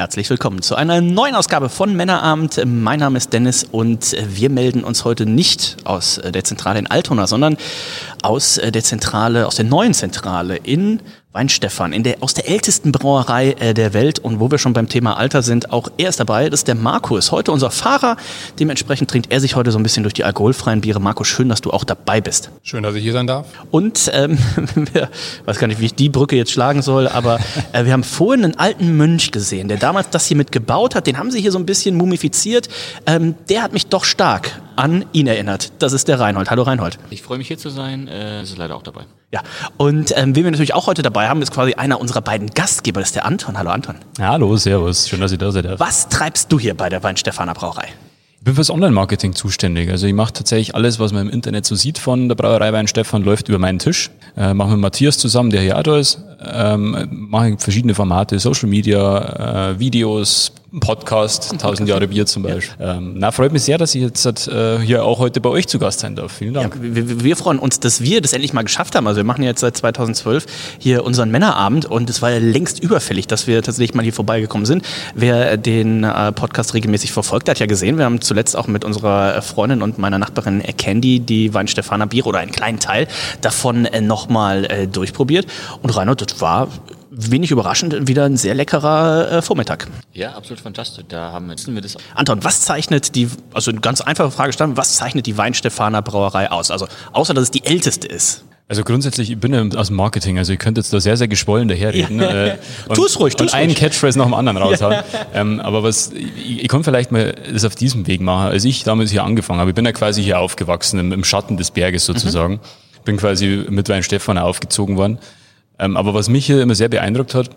herzlich willkommen zu einer neuen Ausgabe von Männerabend. Mein Name ist Dennis und wir melden uns heute nicht aus der Zentrale in Altona, sondern aus der Zentrale, aus der neuen Zentrale in Weinstefan, in der, aus der ältesten Brauerei äh, der Welt und wo wir schon beim Thema Alter sind, auch er ist dabei, das ist der Markus, heute unser Fahrer, dementsprechend trinkt er sich heute so ein bisschen durch die alkoholfreien Biere. Markus, schön, dass du auch dabei bist. Schön, dass ich hier sein darf. Und, ähm, wir, weiß gar nicht, wie ich die Brücke jetzt schlagen soll, aber äh, wir haben vorhin einen alten Mönch gesehen, der damals das hier mit gebaut hat, den haben sie hier so ein bisschen mumifiziert, ähm, der hat mich doch stark an ihn erinnert. Das ist der Reinhold. Hallo Reinhold. Ich freue mich hier zu sein, äh, ist leider auch dabei. Ja, und ähm, wen wir natürlich auch heute dabei haben, ist quasi einer unserer beiden Gastgeber, das ist der Anton. Hallo Anton. Hallo, servus, schön, dass ihr da seid. Was treibst du hier bei der Weinstefaner Brauerei? Ich bin fürs Online-Marketing zuständig. Also ich mache tatsächlich alles, was man im Internet so sieht von der Brauerei Weinstefan, läuft über meinen Tisch. Äh, mache mit Matthias zusammen, der hier auch da ist. Ähm, mache verschiedene Formate, Social Media, äh, Videos, Podcast, 1000 Jahre Bier zum Beispiel. Ähm, na, freut mich sehr, dass ich jetzt äh, hier auch heute bei euch zu Gast sein darf. Vielen Dank. Ja, wir, wir, freuen uns, dass wir das endlich mal geschafft haben. Also wir machen jetzt seit 2012 hier unseren Männerabend und es war ja längst überfällig, dass wir tatsächlich mal hier vorbeigekommen sind. Wer den äh, Podcast regelmäßig verfolgt, hat ja gesehen, wir haben zuletzt auch mit unserer Freundin und meiner Nachbarin Candy die Weinstefaner Biere oder einen kleinen Teil davon äh, nochmal äh, durchprobiert. Und Reinhold, das war wenig überraschend wieder ein sehr leckerer äh, Vormittag. Ja, absolut fantastisch. Da haben wir das. Anton, was zeichnet die, also eine ganz einfache Frage stand, was zeichnet die Weinstefaner Brauerei aus? Also außer dass es die älteste ist. Also grundsätzlich, ich bin ja aus dem Marketing, also ihr könnt jetzt da sehr, sehr geschwollen daherreden. Ja. Äh, und, tu's ruhig, tu's Und einen Catchphrase nach dem anderen raushauen. Ja. Ähm, aber was, ich, ich kann vielleicht mal das auf diesem Weg machen. Als ich damals hier angefangen habe, ich bin ja quasi hier aufgewachsen, im, im Schatten des Berges sozusagen. Mhm. Bin quasi mit Weinstefan aufgezogen worden. Ähm, aber was mich hier immer sehr beeindruckt hat,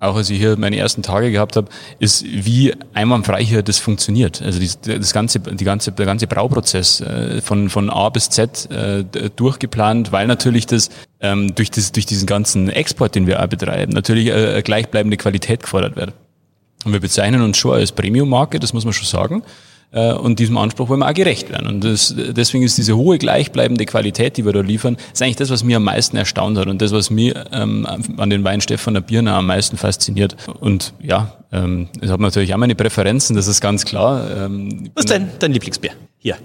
auch als ich hier meine ersten Tage gehabt habe, ist, wie einwandfrei hier das funktioniert. Also die, das ganze, die ganze, der ganze Brauprozess äh, von, von A bis Z äh, durchgeplant, weil natürlich das, ähm, durch, das durch diesen ganzen Export, den wir auch betreiben, natürlich äh, gleichbleibende Qualität gefordert wird. Und wir bezeichnen uns schon als Premium-Marke, das muss man schon sagen. Äh, und diesem Anspruch wollen wir auch gerecht werden. Und das, deswegen ist diese hohe gleichbleibende Qualität, die wir da liefern, ist eigentlich das, was mir am meisten erstaunt hat und das, was mir ähm, an den Weinstefan der Birner am meisten fasziniert. Und ja, ähm, ich habe natürlich auch meine Präferenzen, das ist ganz klar. Ähm, was ist dein, dein Lieblingsbier? Hier.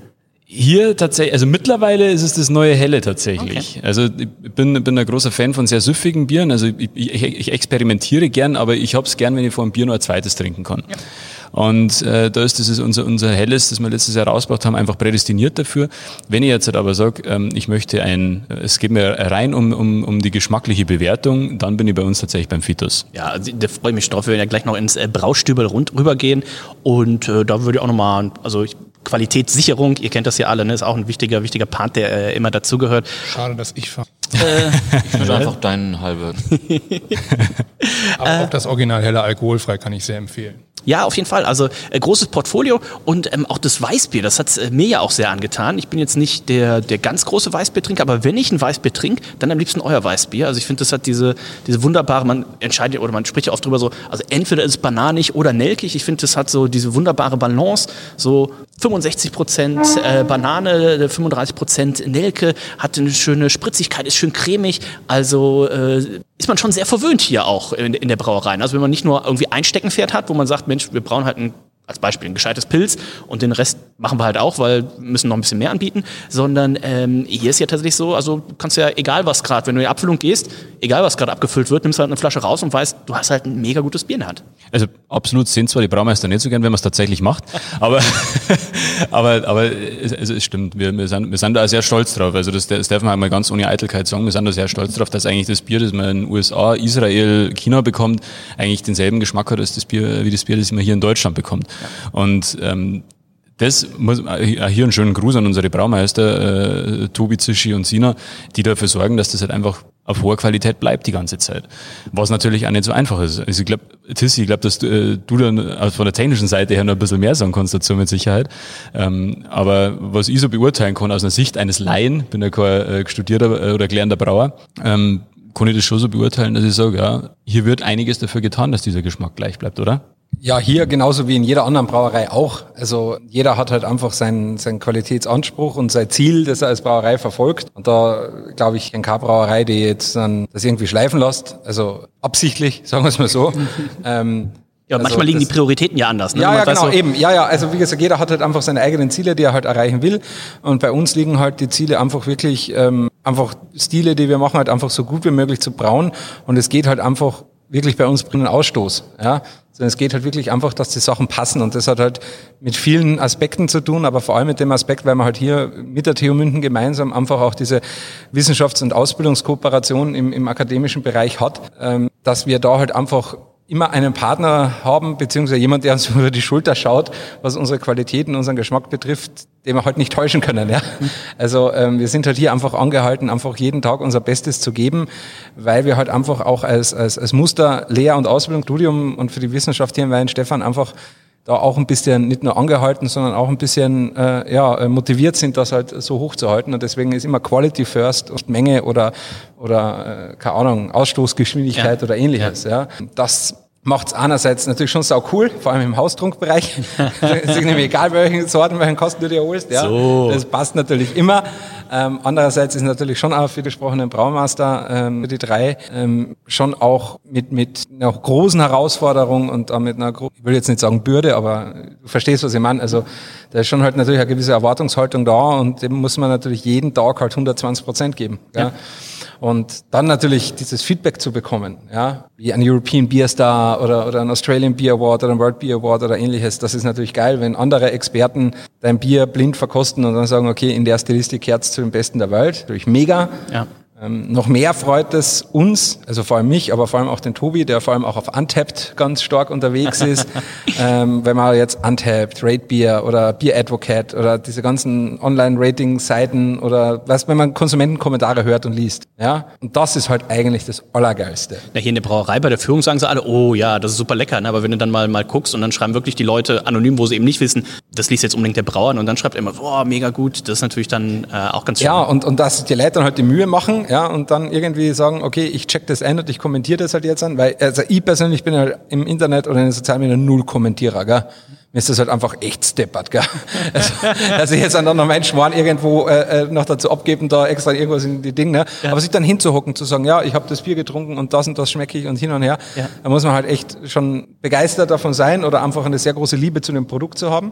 Hier tatsächlich, also mittlerweile ist es das neue Helle tatsächlich. Okay. Also ich bin, bin ein großer Fan von sehr süffigen Bieren. Also ich, ich, ich experimentiere gern, aber ich hab's gern, wenn ich vor einem Bier nur ein zweites trinken kann. Ja. Und äh, da ist das unser, unser Helles, das wir letztes Jahr rausgebracht haben, einfach prädestiniert dafür. Wenn ich jetzt halt aber sage, ähm, ich möchte ein, es geht mir rein um, um, um die geschmackliche Bewertung, dann bin ich bei uns tatsächlich beim Fitus. Ja, also, da freue ich mich drauf. Wir werden ja gleich noch ins äh, Braustübel rund rübergehen und äh, da würde ich auch nochmal, also ich Qualitätssicherung, ihr kennt das ja alle, ne? ist auch ein wichtiger, wichtiger Part, der äh, immer dazugehört. Schade, dass ich fahre. Äh, ich würde einfach deinen halbe. Aber auch das Original helle alkoholfrei kann ich sehr empfehlen. Ja, auf jeden Fall. Also äh, großes Portfolio und ähm, auch das Weißbier, das hat äh, mir ja auch sehr angetan. Ich bin jetzt nicht der, der ganz große Weißbiertrinker, aber wenn ich ein Weißbier trinke, dann am liebsten euer Weißbier. Also ich finde, das hat diese, diese wunderbare, man entscheidet oder man spricht ja oft drüber so, also entweder ist es bananig oder nelkig. Ich finde, das hat so diese wunderbare Balance, so 65 Prozent äh, Banane, 35 Prozent Nelke, hat eine schöne Spritzigkeit, ist schön cremig. Also äh, ist man schon sehr verwöhnt hier auch in, in der Brauerei. Also wenn man nicht nur irgendwie ein Steckenpferd hat, wo man sagt, Mensch, wir brauchen halt ein als Beispiel ein gescheites Pilz und den Rest machen wir halt auch, weil wir müssen noch ein bisschen mehr anbieten, sondern ähm, hier ist ja tatsächlich so, also du kannst ja egal was gerade, wenn du in die Abfüllung gehst, egal was gerade abgefüllt wird, nimmst halt eine Flasche raus und weißt, du hast halt ein mega gutes Bier in der Hand. Also absolut sind zwar die Braumeister nicht so gern, wenn man es tatsächlich macht, aber, aber, aber es, es stimmt, wir, wir, sind, wir sind da sehr stolz drauf, also das, das darf man einmal ganz ohne Eitelkeit sagen, wir sind da sehr stolz drauf, dass eigentlich das Bier, das man in den USA, Israel, China bekommt, eigentlich denselben Geschmack hat als das Bier, wie das Bier, das man hier in Deutschland bekommt. Und ähm, das muss äh, hier einen schönen Gruß an unsere Braumeister, äh, Tobi, Zischi und Sina, die dafür sorgen, dass das halt einfach auf hoher Qualität bleibt die ganze Zeit. Was natürlich auch nicht so einfach ist. Also ich glaube, Tissi, ich glaube, dass du, äh, du dann also von der technischen Seite her noch ein bisschen mehr sagen kannst dazu mit Sicherheit. Ähm, aber was ich so beurteilen kann aus einer Sicht eines Laien, bin ja kein äh, studierter äh, oder gelernter Brauer, ähm, kann ich das schon so beurteilen, dass ich sage, ja, hier wird einiges dafür getan, dass dieser Geschmack gleich bleibt, oder? Ja, hier genauso wie in jeder anderen Brauerei auch. Also jeder hat halt einfach seinen, seinen Qualitätsanspruch und sein Ziel, das er als Brauerei verfolgt. Und da glaube ich, keine Brauerei, die jetzt dann das irgendwie schleifen lässt. Also absichtlich, sagen wir es mal so. ähm, Ja, also manchmal liegen die Prioritäten ja anders. Ne? Ja, ja, genau, so, eben. Ja, ja, also wie gesagt, jeder hat halt einfach seine eigenen Ziele, die er halt erreichen will. Und bei uns liegen halt die Ziele einfach wirklich, ähm, einfach Stile, die wir machen, halt einfach so gut wie möglich zu brauen. Und es geht halt einfach wirklich bei uns bringen Ausstoß. Ja, sondern es geht halt wirklich einfach, dass die Sachen passen. Und das hat halt mit vielen Aspekten zu tun, aber vor allem mit dem Aspekt, weil man halt hier mit der TU München gemeinsam einfach auch diese Wissenschafts- und Ausbildungskooperation im, im akademischen Bereich hat, ähm, dass wir da halt einfach immer einen Partner haben, beziehungsweise jemand, der uns über die Schulter schaut, was unsere Qualitäten, unseren Geschmack betrifft, den wir halt nicht täuschen können. Ja? Also ähm, wir sind halt hier einfach angehalten, einfach jeden Tag unser Bestes zu geben, weil wir halt einfach auch als, als, als Muster Lehr- und Ausbildung, Studium und für die Wissenschaft hier in Weihenstephan einfach da auch ein bisschen nicht nur angehalten, sondern auch ein bisschen äh, ja, äh, motiviert sind, das halt so hochzuhalten. Und deswegen ist immer Quality first und Menge oder, oder äh, keine Ahnung, Ausstoßgeschwindigkeit Ja. oder ähnliches. Ja. Das macht's einerseits natürlich schon sau cool, vor allem im Haustrunkbereich. es ist nämlich egal, welchen Sorten, welchen Kosten du dir holst. Ja. So. Das passt natürlich immer. Ähm, andererseits ist natürlich schon auch für die gesprochenen Braumeister, ähm, für die drei, ähm, schon auch mit, mit einer großen Herausforderung und auch mit einer, ich will jetzt nicht sagen Bürde, aber du verstehst, was ich meine. Also da ist schon halt natürlich eine gewisse Erwartungshaltung da und dem muss man natürlich jeden Tag halt 120 Prozent geben. Ja. Und dann natürlich dieses Feedback zu bekommen, ja, wie ein European Beer Star oder, oder ein Australian Beer Award oder ein World Beer Award oder ähnliches. Das ist natürlich geil, wenn andere Experten dein Bier blind verkosten und dann sagen, okay, in der Stilistik herz zu den Besten der Welt. Natürlich mega. Ja. Ähm, noch mehr freut es uns, also vor allem mich, aber vor allem auch den Tobi, der vor allem auch auf Untapped ganz stark unterwegs ist. ähm, wenn man jetzt Untapped, Rate Beer oder Beer Advocate oder diese ganzen Online-Rating-Seiten oder was, wenn man Konsumentenkommentare hört und liest. Ja, und das ist halt eigentlich das Allergeilste. Ja, hier in der Brauerei bei der Führung sagen sie alle, oh ja, das ist super lecker. Ne? Aber wenn du dann mal, mal guckst und dann schreiben wirklich die Leute anonym, wo sie eben nicht wissen, das liest jetzt unbedingt der Brauer und dann schreibt er immer, oh, mega gut. Das ist natürlich dann äh, auch ganz schön. Ja, und, und dass die Leute dann halt die Mühe machen, ja, und dann irgendwie sagen, okay, ich check das ein und ich kommentiere das halt jetzt an, weil, also ich persönlich bin halt im Internet oder in den sozialen Medien null Kommentierer, gell. Mir ist das halt einfach echt steppert, gell. Also, dass ich jetzt dann noch meinen Schwan irgendwo äh, äh, noch dazu abgeben, da extra irgendwas in die Dinge, ne? Aber sich dann hinzuhocken, zu sagen, ja, ich habe das Bier getrunken und das und das schmecke ich und hin und her, Ja. da muss man halt echt schon begeistert davon sein oder einfach eine sehr große Liebe zu dem Produkt zu haben.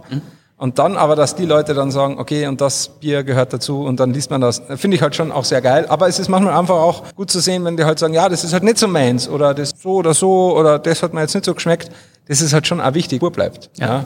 Und dann aber, dass die Leute dann sagen, okay, und das Bier gehört dazu und dann liest man das, finde ich halt schon auch sehr geil. Aber es ist manchmal einfach auch gut zu sehen, wenn die halt sagen, ja, das ist halt nicht so meins oder das so oder so oder das hat mir jetzt nicht so geschmeckt. Das ist halt schon auch wichtig, wo bleibt. Ja.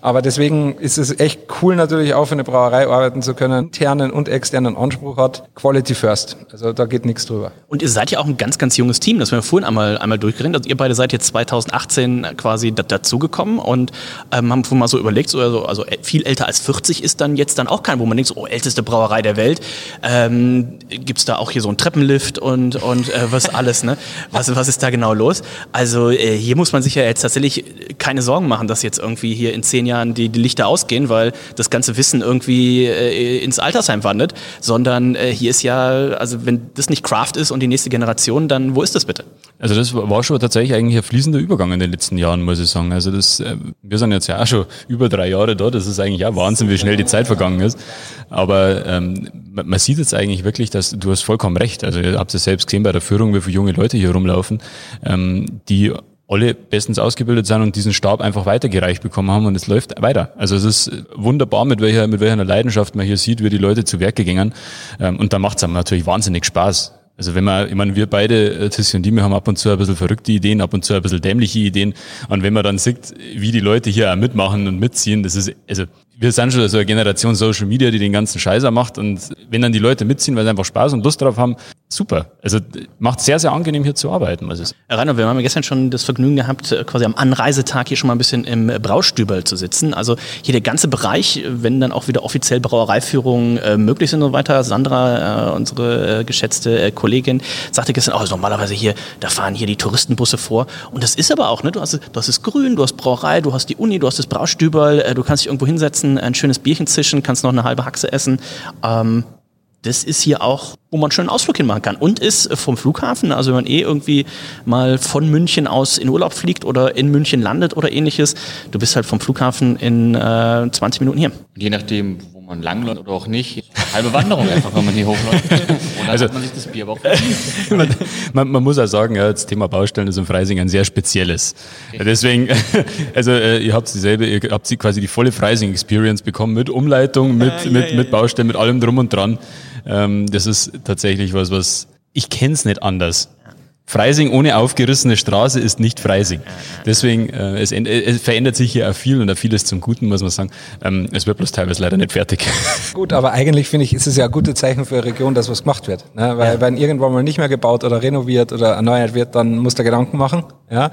Aber deswegen ist es echt cool natürlich auch für eine Brauerei arbeiten zu können, internen und externen Anspruch hat. Quality first. Also da geht nichts drüber. Und ihr seid ja auch ein ganz, ganz junges Team. Das haben wir vorhin einmal, einmal durchgeredet. Also ihr beide seid jetzt 2018 quasi da, dazugekommen und ähm, haben vorhin mal so überlegt, so, also, also viel älter als 40 ist dann jetzt dann auch kein, wo man denkt, so, oh, älteste Brauerei der Welt. Ähm, Gibt es da auch hier so einen Treppenlift und, und äh, was alles, ne? Was, was ist da genau los? Also äh, hier muss man sich ja jetzt tatsächlich keine Sorgen machen, dass jetzt irgendwie hier in zehn Jahren die, die Lichter ausgehen, weil das ganze Wissen irgendwie äh, ins Altersheim wandert, sondern äh, hier ist ja, also wenn das nicht Craft ist und die nächste Generation, dann wo ist das bitte? Also das war schon tatsächlich eigentlich ein fließender Übergang in den letzten Jahren, muss ich sagen. Also das, äh, wir sind jetzt ja auch schon über drei Jahre da. Das ist eigentlich auch Wahnsinn, wie schnell die Zeit vergangen ist. Aber ähm, man man sieht jetzt eigentlich wirklich, dass du hast vollkommen recht. Also ihr habt es selbst gesehen bei der Führung, wie viele junge Leute hier rumlaufen, ähm, die alle bestens ausgebildet sind und diesen Stab einfach weitergereicht bekommen haben und es läuft weiter. Also es ist wunderbar, mit welcher, mit welcher Leidenschaft man hier sieht, wie die Leute zu Werke gingen. Ähm, und da macht es einem natürlich wahnsinnig Spaß. Also wenn man, ich meine, wir beide, äh, Tissi und die, wir haben ab und zu ein bisschen verrückte Ideen, ab und zu ein bisschen dämliche Ideen. Und wenn man dann sieht, wie die Leute hier auch mitmachen und mitziehen, das ist, also wir sind schon so eine Generation Social Media, die den ganzen Scheißer macht. Und wenn dann die Leute mitziehen, weil sie einfach Spaß und Lust drauf haben, super. Also macht sehr, sehr angenehm hier zu arbeiten. sagen. Herr Rainer, wir haben gestern schon das Vergnügen gehabt, äh, quasi am Anreisetag hier schon mal ein bisschen im Braustübel zu sitzen. Also hier der ganze Bereich, wenn dann auch wieder offiziell Brauereiführungen äh, möglich sind und so weiter. Sandra, äh, unsere äh, geschätzte äh, Kollegin, sagte gestern, oh, also normalerweise hier, da fahren hier die Touristenbusse vor. Und das ist aber auch, ne? Du hast, du hast das Grün, du hast Brauerei, du hast die Uni, du hast das Braustübel, äh, du kannst dich irgendwo hinsetzen, ein schönes Bierchen zischen, kannst noch eine halbe Haxe essen. Ähm, das ist hier auch, wo man schon einen Ausflug hinmachen kann. Und ist vom Flughafen, also wenn man eh irgendwie mal von München aus in Urlaub fliegt oder in München landet oder ähnliches, du bist halt vom Flughafen in äh, 20 Minuten hier. Und je nachdem, wo man langläuft oder auch nicht, halbe Wanderung einfach, wenn man hier hochläuft. Also- man sich das Bier aber auch verdient. man, man muss auch sagen, ja, das Thema Baustellen ist in Freising ein sehr spezielles. Deswegen, also äh, ihr habt dieselbe, ihr habt sie quasi die volle Freising-Experience bekommen mit Umleitung, mit, mit, mit Baustellen, mit allem drum und dran. Ähm, das ist tatsächlich was, was ich kenne es nicht anders. Freising ohne aufgerissene Straße ist nicht Freising. Deswegen, äh, es, änd- es verändert sich hier auch viel und auch vieles zum Guten, muss man sagen. Ähm, es wird bloß teilweise leider nicht fertig. Gut, aber eigentlich finde ich, ist es ja ein gutes Zeichen für eine Region, dass was gemacht wird. Ne? Weil wenn irgendwann mal nicht mehr gebaut oder renoviert oder erneuert wird, dann muss der Gedanken machen. Ja?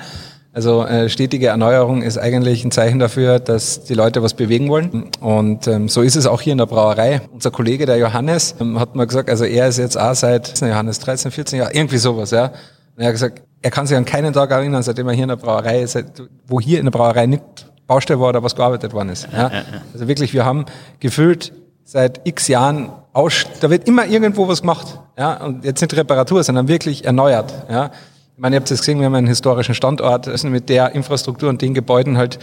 Also äh, stetige Erneuerung ist eigentlich ein Zeichen dafür, dass die Leute was bewegen wollen. Und ähm, so ist es auch hier in der Brauerei. Unser Kollege, der Johannes, ähm, hat mal gesagt, also er ist jetzt auch seit Johannes 13, 14 Jahre, irgendwie sowas, ja. Und er hat gesagt, er kann sich an keinen Tag erinnern, seitdem er hier in der Brauerei ist, seit, wo hier in der Brauerei nicht Baustelle war oder was gearbeitet worden ist. Ja? Also wirklich, wir haben gefühlt seit x Jahren aus, da wird immer irgendwo was gemacht. Ja? Und jetzt nicht Reparatur, sondern wirklich erneuert. Ja? Ich meine, ihr habt es gesehen, wir haben einen historischen Standort, also mit der Infrastruktur und den Gebäuden halt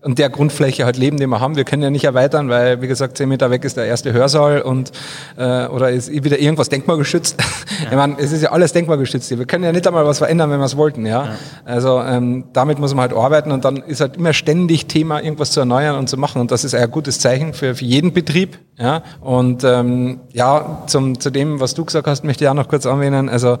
und der Grundfläche halt leben, die wir haben. Wir können ja nicht erweitern, weil, wie gesagt, zehn Meter weg ist der erste Hörsaal und äh, oder ist wieder irgendwas denkmalgeschützt. Ich meine, es ist ja alles denkmalgeschützt hier. Wir können ja nicht einmal was verändern, wenn wir es wollten. Ja? Also ähm, damit muss man halt arbeiten und dann ist halt immer ständig Thema, irgendwas zu erneuern und zu machen. Und das ist ein gutes Zeichen für, für jeden Betrieb. Ja? Und ähm, ja, zum, zu dem, was du gesagt hast, möchte ich auch noch kurz anwählen. Also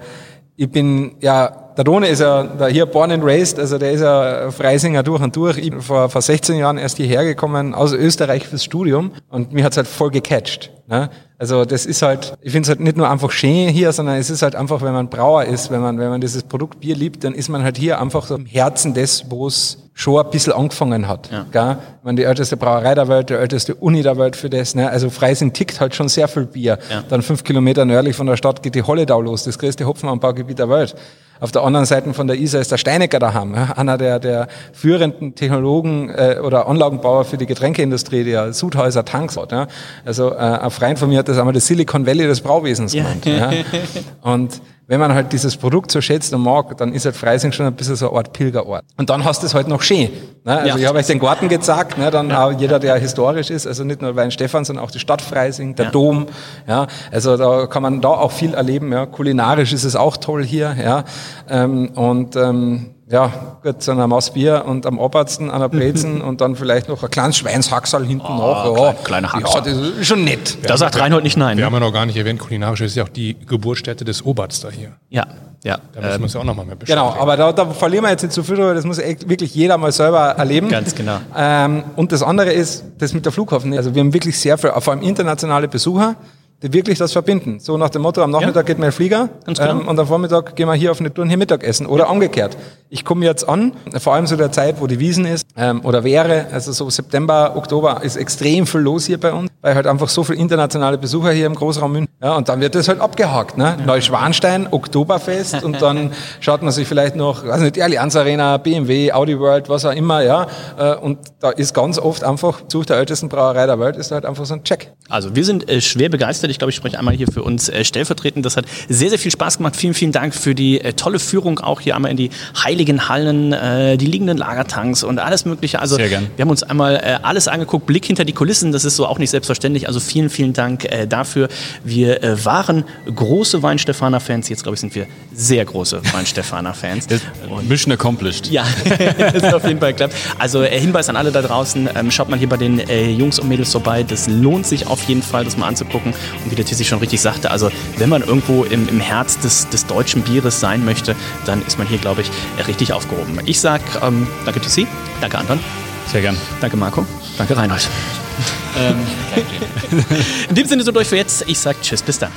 ich bin ja, der Rone ist ja da hier born and raised, also der ist ja Freisinger durch und durch. Ich bin vor, vor 16 Jahren erst hierher gekommen aus Österreich fürs Studium und mich hat's halt voll gecatcht. Ne? Also das ist halt, ich finde es halt nicht nur einfach schön hier, sondern es ist halt einfach, wenn man Brauer ist, wenn man, wenn man dieses Produkt Bier liebt, dann ist man halt hier einfach so im Herzen des, wo es schon ein bisschen angefangen hat. Ja. Gell? Ich meine, die älteste Brauerei der Welt, die älteste Uni der Welt für das. Ne? Also Freising tickt halt schon sehr viel Bier. Ja. Dann fünf Kilometer nördlich von der Stadt geht die Holledau los, das größte Hopfenanbaugebiet der Welt. Auf der anderen Seite von der Isar ist der Steinecker daheim, ja? einer der, der führenden Technologen äh, oder Anlagenbauer für die Getränkeindustrie, der Sudhäuser Tanks hat. Ja? Also äh, ein Freund von mir hat das einmal das Silicon Valley des Brauwesens genannt. Ja? Und wenn man halt dieses Produkt so schätzt und mag, dann ist halt Freising schon ein bisschen so eine Art Pilgerort. Und dann hast du es halt noch schön. Ne? Also Ja. ich habe euch den Garten gezeigt, ne? dann auch jeder, der historisch ist, also nicht nur Weinstefan, sondern auch die Stadt Freising, der Ja. Dom. Ja? Also da kann man da auch viel erleben. Ja? Kulinarisch ist es auch toll hier. Ja? Ähm, und ähm, ja, gut, so ein Maß Bier und am Obersten an der Brezen und dann vielleicht noch ein kleines Schweinshaxal hinten nach. Ja, Oh, klein- kleine Ja, das ist schon nett. Da sagt Reinhold nicht nein. Wir Ne? haben ja noch gar nicht erwähnt, kulinarisch ist ja auch die Geburtsstätte des Oberts da hier. Ja, ja. Da müssen wir Ähm, uns ja auch nochmal mehr beschäftigen. Genau, aber da, da verlieren wir jetzt nicht zu viel drüber, das muss echt wirklich jeder mal selber erleben. Ganz genau. Ähm, und das andere ist, das mit der Flughafen. Also wir haben wirklich sehr viel, vor allem internationale Besucher, wirklich das verbinden. So nach dem Motto, am Nachmittag geht mein Flieger genau. ähm, und am Vormittag gehen wir hier auf eine Tour und hier Mittagessen. Oder umgekehrt. Ich komme jetzt an, vor allem so der Zeit, wo die Wiesen ist ähm, oder wäre, also so September, Oktober, ist extrem viel los hier bei uns, weil halt einfach so viele internationale Besucher hier im Großraum München. Ja, und dann wird das halt abgehakt. Ne? Neuschwanstein, Oktoberfest und dann schaut man sich vielleicht noch, weiß nicht, die Allianz Arena, BMW, Audi World, was auch immer, ja. Äh, Und da ist ganz oft einfach, Besuch der ältesten Brauerei der Welt, ist halt einfach so ein Check. Also wir sind äh, schwer begeistert. Ich glaube, ich spreche einmal hier für uns äh, stellvertretend. Das hat sehr, sehr viel Spaß gemacht. Vielen, vielen Dank für die äh, tolle Führung auch hier einmal in die heiligen Hallen, äh, die liegenden Lagertanks und alles Mögliche. Also Sehr gern. wir haben uns einmal äh, alles angeguckt, Blick hinter die Kulissen. Das ist so auch nicht selbstverständlich. Also vielen, vielen Dank äh, dafür. Wir äh, waren große Weinstefaner-Fans. Jetzt glaube ich sind wir sehr große Weinstefaner-Fans. Mission accomplished. Ja, das ist auf jeden Fall klappt. Also äh, Hinweis an alle da draußen, ähm, schaut mal hier bei den äh, Jungs und Mädels vorbei. Das lohnt sich auf jeden Fall, das mal anzugucken. Und wie der Tissi schon richtig sagte, also wenn man irgendwo im, im Herz des, des deutschen Bieres sein möchte, dann ist man hier, glaube ich, äh, richtig aufgehoben. Ich sag ähm, danke Tissi, danke Anton, Sehr gern. danke Marco, danke Reinhold. Ähm, kein Problem. In dem Sinne so durch für jetzt. Ich sag Tschüss, bis dann.